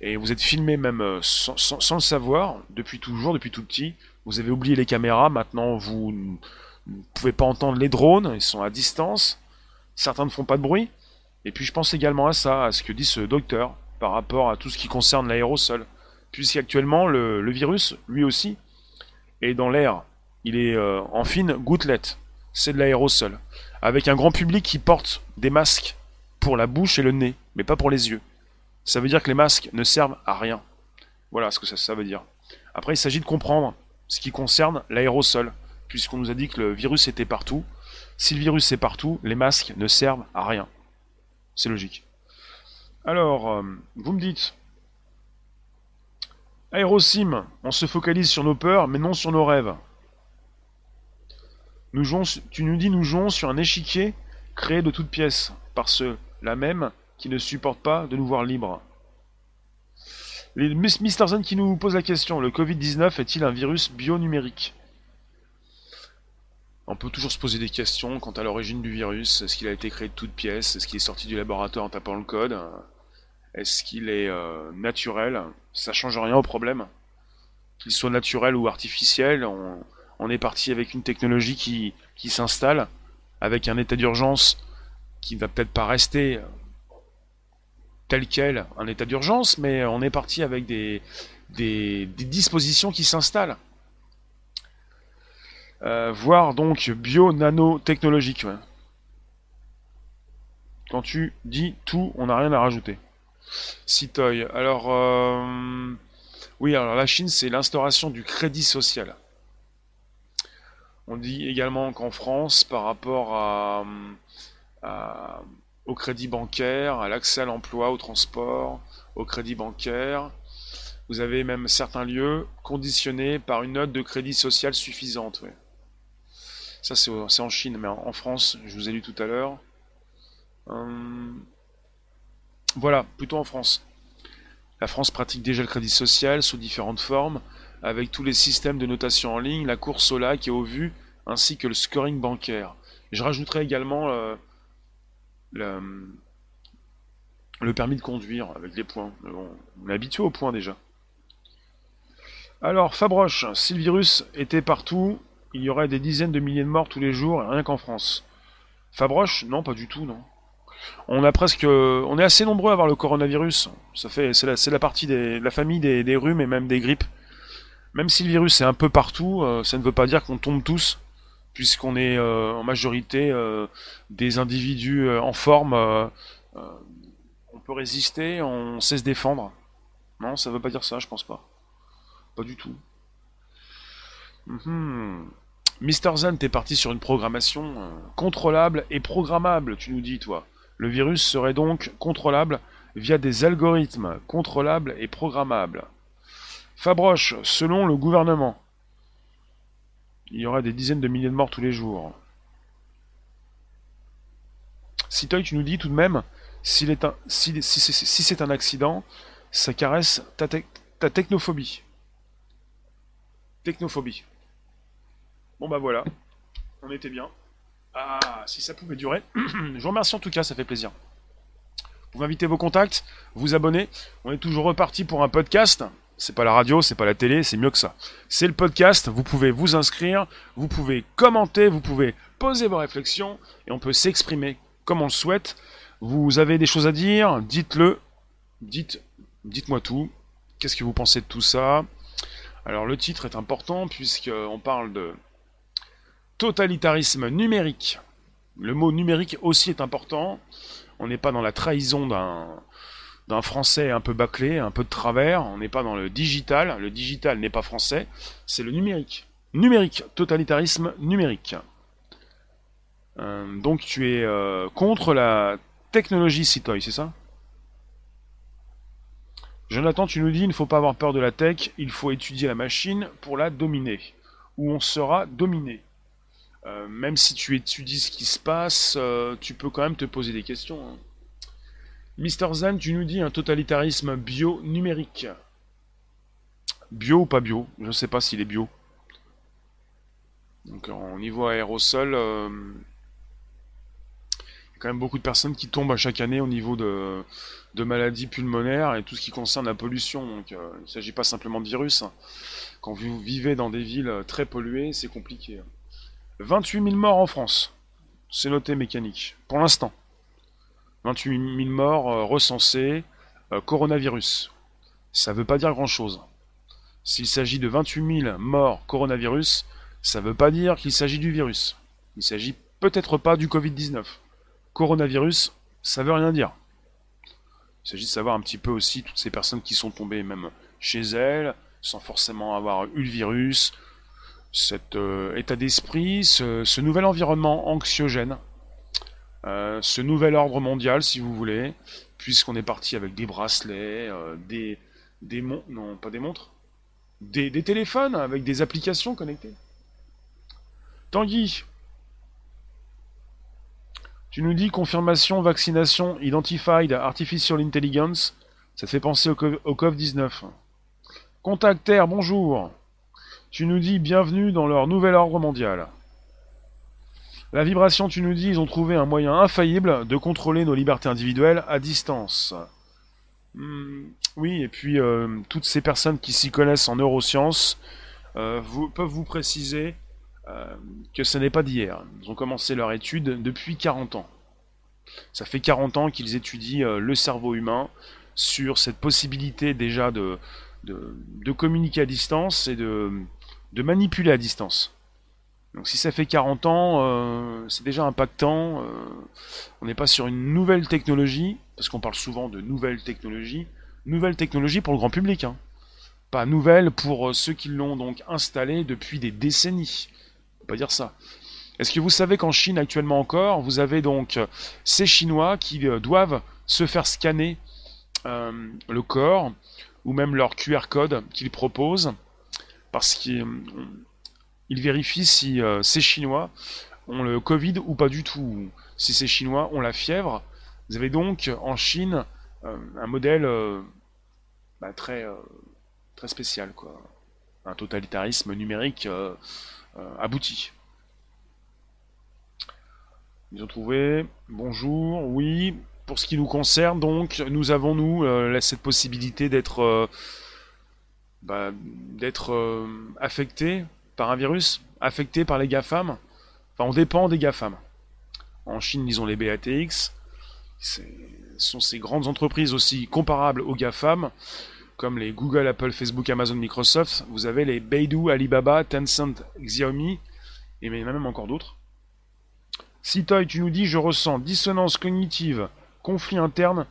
Et vous êtes filmé même euh, sans le savoir depuis toujours, depuis tout petit. Vous avez oublié les caméras. Maintenant, vous ne pouvez pas entendre les drones. Ils sont à distance. Certains ne font pas de bruit. Et puis je pense également à ça, à ce que dit ce docteur par rapport à tout ce qui concerne l'aérosol. Puisqu'actuellement, le, virus, lui aussi, est dans l'air. Il est euh, en fine gouttelette. C'est de l'aérosol. Avec un grand public qui porte des masques pour la bouche et le nez, mais pas pour les yeux. Ça veut dire que les masques ne servent à rien. Voilà ce que ça veut dire. Après, il s'agit de comprendre ce qui concerne l'aérosol, puisqu'on nous a dit que le virus était partout. Si le virus est partout, les masques ne servent à rien. C'est logique. Alors, euh, vous me dites, Aérosim, on se focalise sur nos peurs, mais non sur nos rêves. Tu nous dis nous jouons sur un échiquier créé de toutes pièces, par ceux-là même qui ne supportent pas de nous voir libres. Mr. Zen qui nous pose la question, le Covid-19 est-il un virus bionumérique? On peut toujours se poser des questions quant à l'origine du virus. Est-ce qu'il a été créé de toutes pièces? Est-ce qu'il est sorti du laboratoire en tapant le code? Est-ce qu'il est, euh, naturel? Ça change rien au problème. Qu'il soit naturel ou artificiel, on, est parti avec une technologie qui, qui s'installe, avec un état d'urgence qui ne va peut-être pas rester tel quel, un état d'urgence, mais on est parti avec des, des, dispositions qui s'installent. Euh, voire donc bio-nanotechnologique. Quand tu dis tout, on n'a rien à rajouter. Citoy. Alors, euh, oui, alors la Chine, c'est l'instauration du crédit social. On dit également qu'en France, par rapport au crédit bancaire, à l'accès à l'emploi, au transport, au crédit bancaire, vous avez même certains lieux conditionnés par une note de crédit social suffisante. Ça, c'est en Chine, mais en France, je vous ai lu tout à l'heure. Euh, voilà, plutôt en France. La France pratique déjà le crédit social sous différentes formes, avec tous les systèmes de notation en ligne, la course au lac et au vu, ainsi que le scoring bancaire. je rajouterai également le, permis de conduire avec des points. on est habitué aux points déjà. Alors, Fabroche, si le virus était partout, il y aurait des dizaines de milliers de morts tous les jours, rien qu'en France. Fabroche Non, pas du tout, non. On a presque, on est assez nombreux à avoir le coronavirus. Ça fait, c'est la, partie de la famille des, rhumes et même des grippes. Même si le virus est un peu partout, euh, ça ne veut pas dire qu'on tombe tous, puisqu'on est euh, en majorité euh, des individus en forme. on peut résister, on sait se défendre. Non, ça ne veut pas dire ça, je pense pas. Pas du tout. Mhm. Mister Zen, t'es parti sur une programmation euh, contrôlable et programmable, tu nous dis, toi. Le virus serait donc contrôlable via des algorithmes contrôlables et programmables. Fabroche, selon le gouvernement, il y aura des dizaines de milliers de morts tous les jours. Citoy, tu nous dis tout de même, si, c'est un accident, ça caresse ta technophobie. Technophobie. Bon bah voilà, on était bien. Ah, si ça pouvait durer. Je vous remercie en tout cas, ça fait plaisir. Vous invitez vos contacts, vous abonner. On est toujours reparti pour un podcast. C'est pas la radio, c'est pas la télé, c'est mieux que ça. C'est le podcast, vous pouvez vous inscrire, vous pouvez commenter, vous pouvez poser vos réflexions et on peut s'exprimer comme on le souhaite. Vous avez des choses à dire, dites-le. Dites, dites-moi tout. Qu'est-ce que vous pensez de tout ça? Alors le titre est important puisqu'on parle de totalitarisme numérique. Le mot numérique aussi est important. On n'est pas dans la trahison d'un français un peu bâclé, un peu de travers. On n'est pas dans le digital. Le digital n'est pas français. C'est le numérique. Numérique. Totalitarisme numérique. Euh, donc tu es euh, contre la technologie Citoy, c'est ça? Jonathan, tu nous dis, il ne faut pas avoir peur de la tech, il faut étudier la machine pour la dominer. Ou on sera dominé. Euh, même si tu étudies ce qui se passe, tu peux quand même te poser des questions. Hein. Mister Zen, tu nous dis un totalitarisme bio-numérique. Bio ou pas bio? Je ne sais pas s'il est bio. Donc au niveau aérosol, euh, il y a quand même beaucoup de personnes qui tombent à chaque année au niveau de, maladies pulmonaires et tout ce qui concerne la pollution. Donc euh, il ne s'agit pas simplement de virus. Quand vous vivez dans des villes très polluées, c'est compliqué. 28 000 morts en France. C'est noté mécanique. Pour l'instant. 28 000 morts euh, recensés. Euh, coronavirus. Ça ne veut pas dire grand-chose. S'il s'agit de 28 000 morts coronavirus, ça ne veut pas dire qu'il s'agit du virus. Il s'agit peut-être pas du Covid-19 coronavirus, ça veut rien dire. Il s'agit de savoir un petit peu aussi toutes ces personnes qui sont tombées même chez elles, sans forcément avoir eu le virus, cet euh, état d'esprit, ce, nouvel environnement anxiogène, euh, ce nouvel ordre mondial, si vous voulez, puisqu'on est parti avec des bracelets, euh, des, des montres, non pas des montres, des, téléphones avec des applications connectées. Tanguy, tu nous dis confirmation, vaccination, identified, artificial intelligence. Ça fait penser au, COV-19. Contactaire, bonjour. Tu nous dis bienvenue dans leur nouvel ordre mondial. La vibration, tu nous dis, ils ont trouvé un moyen infaillible de contrôler nos libertés individuelles à distance. Hmm, oui, et puis euh, toutes ces personnes qui s'y connaissent en neurosciences euh, peuvent vous préciser euh, que ce n'est pas d'hier. Ils ont commencé leur étude depuis 40 ans. Ça fait 40 ans qu'ils étudient le cerveau humain sur cette possibilité déjà de, de, communiquer à distance et de, de, manipuler à distance. Donc si ça fait 40 ans, euh, c'est déjà impactant. on n'est pas sur une nouvelle technologie, parce qu'on parle souvent de nouvelles technologies. Nouvelle technologie pour le grand public. Hein. Pas nouvelle pour ceux qui l'ont donc installée depuis des décennies pas dire ça. Est-ce que vous savez qu'en Chine actuellement encore, vous avez donc euh, ces Chinois qui euh, doivent se faire scanner euh, le corps ou même leur QR code qu'ils proposent parce qu'ils vérifient si ces Chinois ont le Covid ou pas du tout, si ces Chinois ont la fièvre. Vous avez donc en Chine un modèle bah, très, spécial, quoi. un totalitarisme numérique euh, abouti. Ils ont trouvé. Bonjour, oui. Pour ce qui nous concerne, donc, nous avons, nous, euh, cette possibilité d'être euh, bah, d'être euh, affecté par un virus, affecté par les GAFAM. Enfin, on dépend des GAFAM. En Chine, ils ont les BATX. Ce sont ces grandes entreprises aussi comparables aux GAFAM, comme les Google, Apple, Facebook, Amazon, Microsoft. Vous avez les Beidou, Alibaba, Tencent, Xiaomi, et même encore d'autres. Si Toy, tu nous dis, je ressens dissonance cognitive, conflit interne,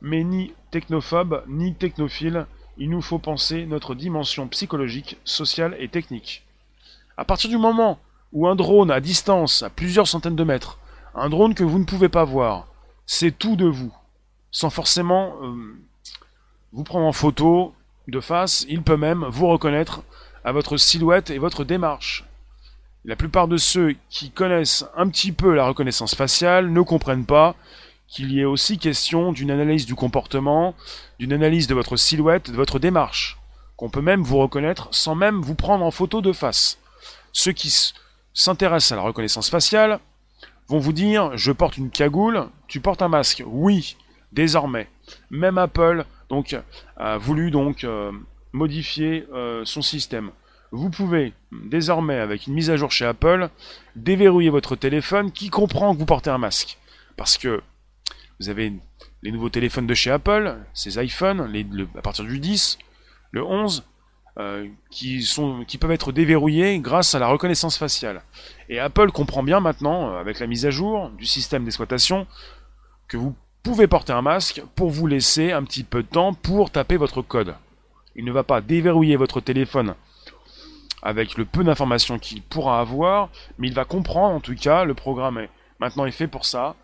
mais ni technophobe, ni technophile, il nous faut penser notre dimension psychologique, sociale et technique. À partir du moment où un drone à distance, à plusieurs centaines de mètres, un drone que vous ne pouvez pas voir, c'est tout de vous, sans forcément euh, vous prendre en photo de face, il peut même vous reconnaître à votre silhouette et votre démarche. La plupart de ceux qui connaissent un petit peu la reconnaissance faciale ne comprennent pas qu'il y ait aussi question d'une analyse du comportement, d'une analyse de votre silhouette, de votre démarche, qu'on peut même vous reconnaître sans même vous prendre en photo de face. Ceux qui s'intéressent à la reconnaissance faciale vont vous dire je porte une cagoule, tu portes un masque. Oui, désormais. Même Apple a voulu euh, modifier euh, son système vous pouvez désormais, avec une mise à jour chez Apple, déverrouiller votre téléphone qui comprend que vous portez un masque. Parce que vous avez les nouveaux téléphones de chez Apple, ces iPhones, à partir du 10, le 11, euh, qui, qui peuvent être déverrouillés grâce à la reconnaissance faciale. Et Apple comprend bien maintenant, euh, avec la mise à jour du système d'exploitation, que vous pouvez porter un masque pour vous laisser un petit peu de temps pour taper votre code. Il ne va pas déverrouiller votre téléphone avec le peu d'informations qu'il pourra avoir, mais il va comprendre en tout cas, le programme est maintenant est fait pour ça,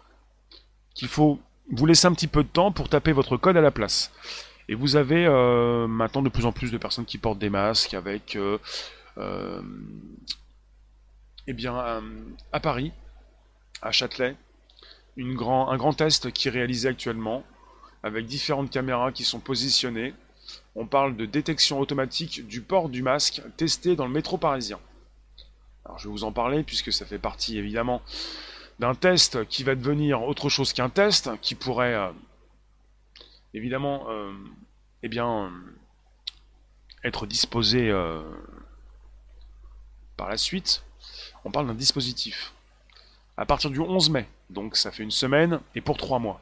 qu'il faut vous laisser un petit peu de temps pour taper votre code à la place. Et vous avez euh, maintenant de plus en plus de personnes qui portent des masques avec, euh, euh, eh bien, à Paris, à Châtelet, un grand test qui est réalisé actuellement avec différentes caméras qui sont positionnées on parle de détection automatique du port du masque testé dans le métro parisien. Alors je vais vous en parler puisque ça fait partie évidemment d'un test qui va devenir autre chose qu'un test, qui pourrait évidemment euh, eh bien, euh, être disposé par la suite. On parle d'un dispositif. À partir du 11 mai, donc ça fait une semaine, et pour trois mois.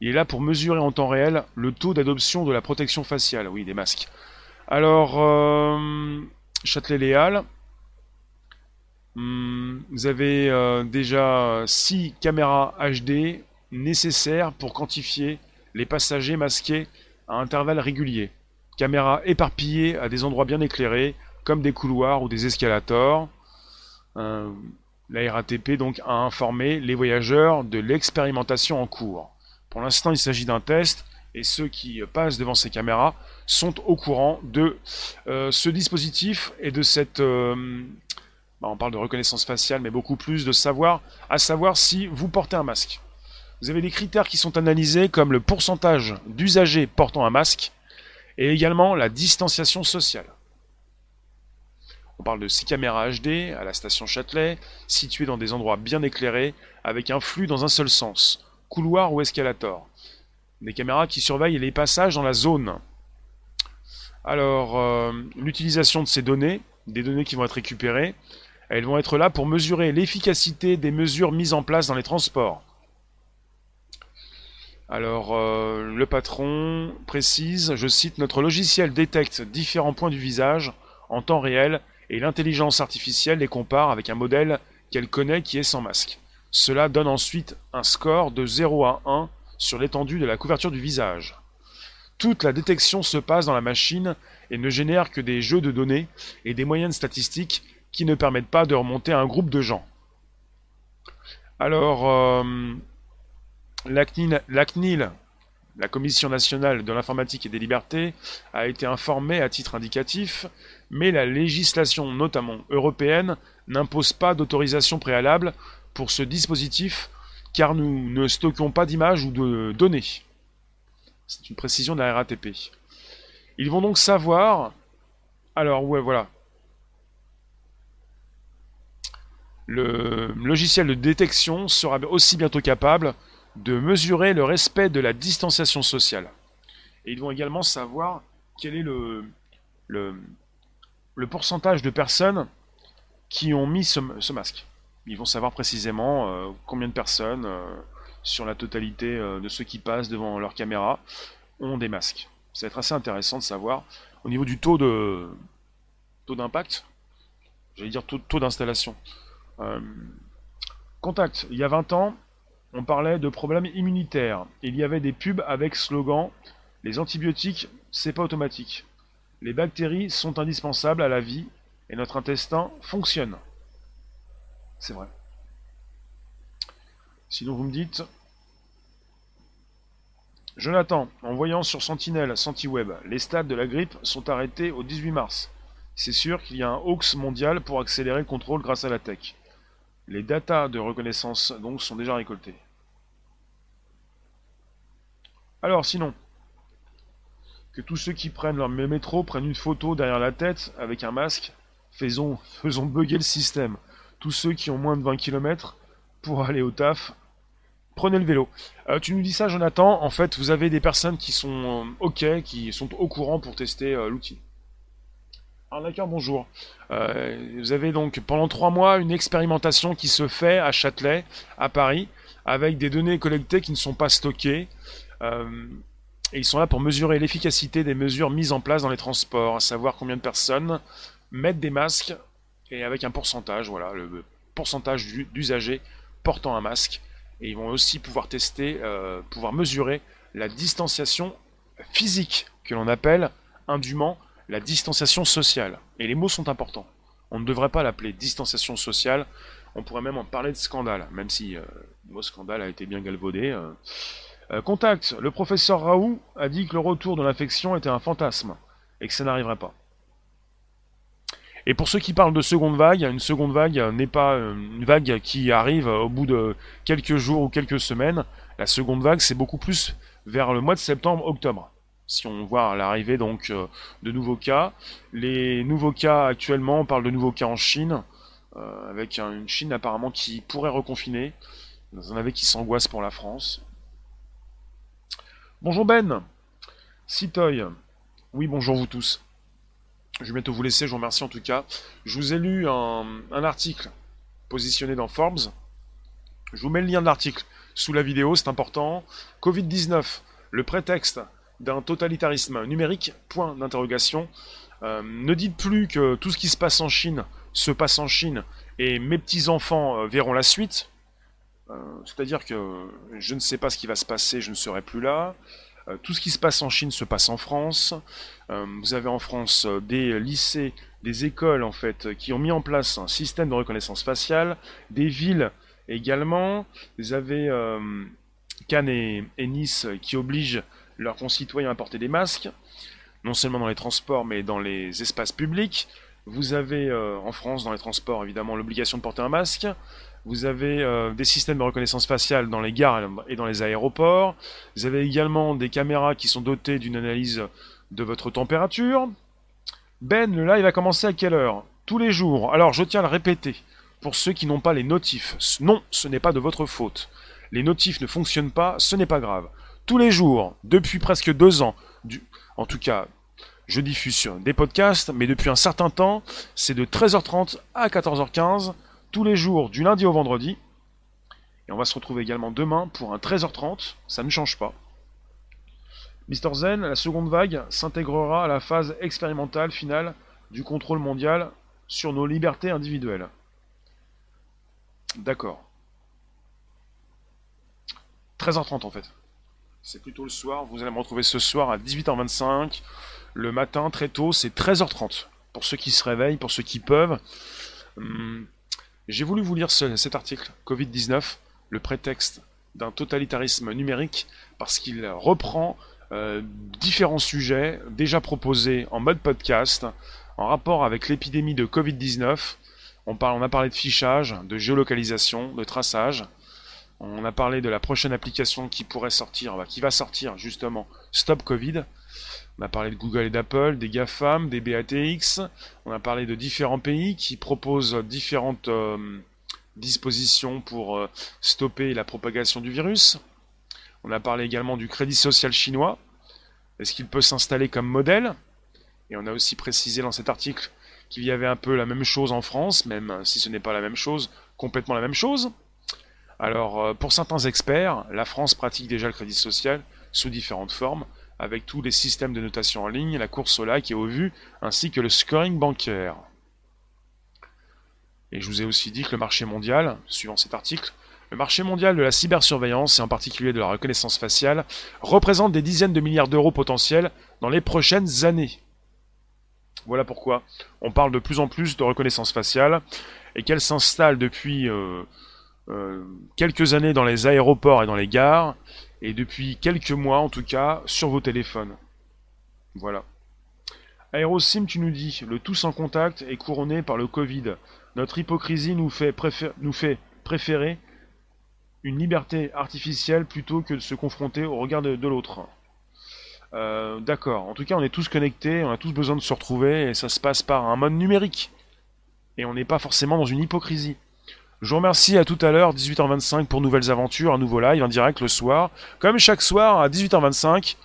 Il est là pour mesurer en temps réel le taux d'adoption de la protection faciale, oui, des masques. Alors, euh, Châtelet-Léal, hmm, vous avez euh, déjà 6 caméras HD nécessaires pour quantifier les passagers masqués à intervalles réguliers. Caméras éparpillées à des endroits bien éclairés, comme des couloirs ou des escalators. Euh, la RATP donc a informé les voyageurs de l'expérimentation en cours. Pour l'instant, il s'agit d'un test et ceux qui passent devant ces caméras sont au courant de euh, ce dispositif et de cette... Euh, bah, on parle de reconnaissance faciale, mais beaucoup plus de savoir, à savoir si vous portez un masque. Vous avez des critères qui sont analysés comme le pourcentage d'usagers portant un masque et également la distanciation sociale. On parle de 6 caméras HD à la station Châtelet, situées dans des endroits bien éclairés, avec un flux dans un seul sens couloir ou escalator. Des caméras qui surveillent les passages dans la zone. Alors, euh, l'utilisation de ces données, des données qui vont être récupérées, elles vont être là pour mesurer l'efficacité des mesures mises en place dans les transports. Alors, euh, le patron précise, je cite, Notre logiciel détecte différents points du visage en temps réel et l'intelligence artificielle les compare avec un modèle qu'elle connaît qui est sans masque. Cela donne ensuite un score de 0 à 1 sur l'étendue de la couverture du visage. Toute la détection se passe dans la machine et ne génère que des jeux de données et des moyennes statistiques qui ne permettent pas de remonter à un groupe de gens. Alors, euh, la CNIL, la Commission nationale de l'informatique et des libertés, a été informée à titre indicatif, mais la législation, notamment européenne, n'impose pas d'autorisation préalable pour ce dispositif car nous ne stockons pas d'images ou de données. C'est une précision de la RATP. Ils vont donc savoir. Alors, ouais, voilà. Le logiciel de détection sera aussi bientôt capable de mesurer le respect de la distanciation sociale. Et ils vont également savoir quel est le, le, pourcentage de personnes qui ont mis ce, masque. Ils vont savoir précisément euh, combien de personnes euh, sur la totalité euh, de ceux qui passent devant leur caméra ont des masques. Ça va être assez intéressant de savoir au niveau du taux de taux d'impact, j'allais dire taux, taux d'installation. contact, il y a 20 ans, on parlait de problèmes immunitaires. Il y avait des pubs avec slogan Les antibiotiques, c'est pas automatique. Les bactéries sont indispensables à la vie et notre intestin fonctionne. C'est vrai. Sinon, vous me dites. Jonathan, en voyant sur Sentinelle, SentiWeb, les stades de la grippe sont arrêtés au 18 mars. C'est sûr qu'il y a un hoax mondial pour accélérer le contrôle grâce à la tech. Les datas de reconnaissance donc sont déjà récoltées. Alors sinon, que tous ceux qui prennent leur métro prennent une photo derrière la tête avec un masque, faisons, bugger le système. Tous ceux qui ont moins de 20 km pour aller au taf, prenez le vélo. Euh, tu nous dis ça Jonathan, en fait vous avez des personnes qui sont euh, ok, qui sont au courant pour tester euh, l'outil. Alors d'accord, bonjour. vous avez donc pendant trois mois une expérimentation qui se fait à Châtelet, à Paris, avec des données collectées qui ne sont pas stockées. Euh, et ils sont là pour mesurer l'efficacité des mesures mises en place dans les transports, à savoir combien de personnes mettent des masques et avec un pourcentage, voilà, le pourcentage d'usagers portant un masque. Et ils vont aussi pouvoir tester, euh, pouvoir mesurer la distanciation physique, que l'on appelle indûment la distanciation sociale. Et les mots sont importants. On ne devrait pas l'appeler distanciation sociale, on pourrait même en parler de scandale, même si euh, le mot scandale a été bien galvaudé. Contact, le professeur Raoult a dit que le retour de l'infection était un fantasme et que ça n'arriverait pas. Et pour ceux qui parlent de seconde vague, une seconde vague n'est pas euh, une vague qui arrive au bout de quelques jours ou quelques semaines. La seconde vague, c'est beaucoup plus vers le mois de septembre-octobre. Si on voit l'arrivée donc euh, de nouveaux cas, les nouveaux cas actuellement, on parle de nouveaux cas en Chine, avec une Chine apparemment qui pourrait reconfiner. Vous en avez qui s'angoissent pour la France. Bonjour Ben Citoy. Oui, bonjour vous tous. Je vais bientôt vous laisser, je vous remercie en tout cas. Je vous ai lu un, article positionné dans Forbes. Je vous mets le lien de l'article sous la vidéo, c'est important. Covid-19, le prétexte d'un totalitarisme numérique, point d'interrogation. Euh, ne dites plus que tout ce qui se passe en Chine se passe en Chine et mes petits-enfants euh, verront la suite. Euh, c'est-à-dire que je ne sais pas ce qui va se passer, je ne serai plus là. Euh, tout ce qui se passe en Chine se passe en France. Euh, vous avez en France des lycées, des écoles en fait, qui ont mis en place un système de reconnaissance faciale, des villes également. Vous avez Cannes et, Nice qui obligent leurs concitoyens à porter des masques, non seulement dans les transports mais dans les espaces publics. Vous avez en France, dans les transports, évidemment, l'obligation de porter un masque. Vous avez euh, des systèmes de reconnaissance faciale dans les gares et dans les aéroports. Vous avez également des caméras qui sont dotées d'une analyse de votre température. Ben, le live va commencer à quelle heure? Tous les jours. Alors, je tiens à le répéter. Pour ceux qui n'ont pas les notifs, non, ce n'est pas de votre faute. Les notifs ne fonctionnent pas, ce n'est pas grave. Tous les jours, depuis presque deux ans, en tout cas, je diffuse des podcasts, mais depuis un certain temps, c'est de 13h30 à 14h15 tous les jours du lundi au vendredi. Et on va se retrouver également demain pour un 13h30, ça ne change pas. Mister Zen, la seconde vague s'intégrera à la phase expérimentale finale du contrôle mondial sur nos libertés individuelles. D'accord. 13h30 en fait. C'est plutôt le soir. Vous allez me retrouver ce soir à 18h25. Le matin, très tôt, c'est 13h30. Pour ceux qui se réveillent, pour ceux qui peuvent. Hum, j'ai voulu vous lire cet article, Covid-19, le prétexte d'un totalitarisme numérique, parce qu'il reprend euh, différents sujets déjà proposés en mode podcast, en rapport avec l'épidémie de Covid-19. On, on a parlé de fichage, de géolocalisation, de traçage. On a parlé de la prochaine application qui pourrait sortir, bah, qui va sortir justement, Stop Covid. On a parlé de Google et d'Apple, des GAFAM, des BATX. On a parlé de différents pays qui proposent différentes euh, dispositions pour euh, stopper la propagation du virus. On a parlé également du crédit social chinois. Est-ce qu'il peut s'installer comme modèle? Et on a aussi précisé dans cet article qu'il y avait un peu la même chose en France, même si ce n'est pas la même chose, complètement la même chose. Alors, euh, pour certains experts, la France pratique déjà le crédit social sous différentes formes, avec tous les systèmes de notation en ligne, la course au like et au vu, ainsi que le scoring bancaire. Et je vous ai aussi dit que le marché mondial, suivant cet article, le marché mondial de la cybersurveillance et en particulier de la reconnaissance faciale représente des dizaines de milliards d'euros potentiels dans les prochaines années. Voilà pourquoi on parle de plus en plus de reconnaissance faciale et qu'elle s'installe depuis euh, euh, quelques années dans les aéroports et dans les gares et depuis quelques mois en tout cas sur vos téléphones. Voilà. Aerosim, tu nous dis, le tout sans contact est couronné par le Covid. Notre hypocrisie nous fait, nous fait préférer une liberté artificielle plutôt que de se confronter au regard de, l'autre. Euh, d'accord. En tout cas, on est tous connectés, on a tous besoin de se retrouver, et ça se passe par un mode numérique. Et on n'est pas forcément dans une hypocrisie. Je vous remercie à tout à l'heure, 18h25 pour nouvelles aventures, un nouveau live en direct le soir. Comme chaque soir à 18h25,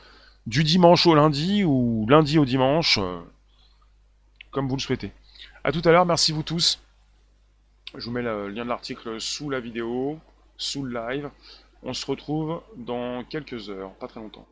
du dimanche au lundi ou lundi au dimanche, euh, comme vous le souhaitez. A tout à l'heure, merci vous tous. Je vous mets le lien de l'article sous la vidéo, sous le live. On se retrouve dans quelques heures, pas très longtemps.